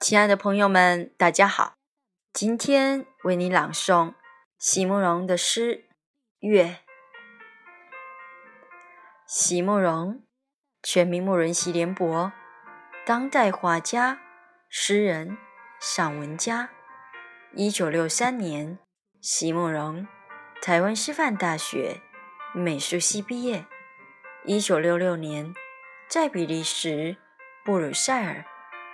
亲爱的朋友们，大家好！今天为你朗诵席慕容的诗《月》。席慕容，全名慕容席联博，当代画家、诗人、散文家。一九六三年，席慕容台湾师范大学美术系毕业。一九六六年，在比利时布鲁塞尔。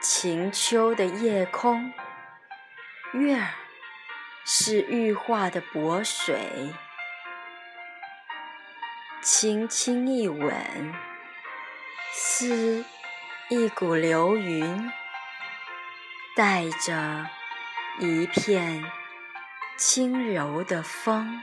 晴秋的夜空，月儿是玉化的薄水，轻轻一吻，似一股流云，带着一片轻柔的风。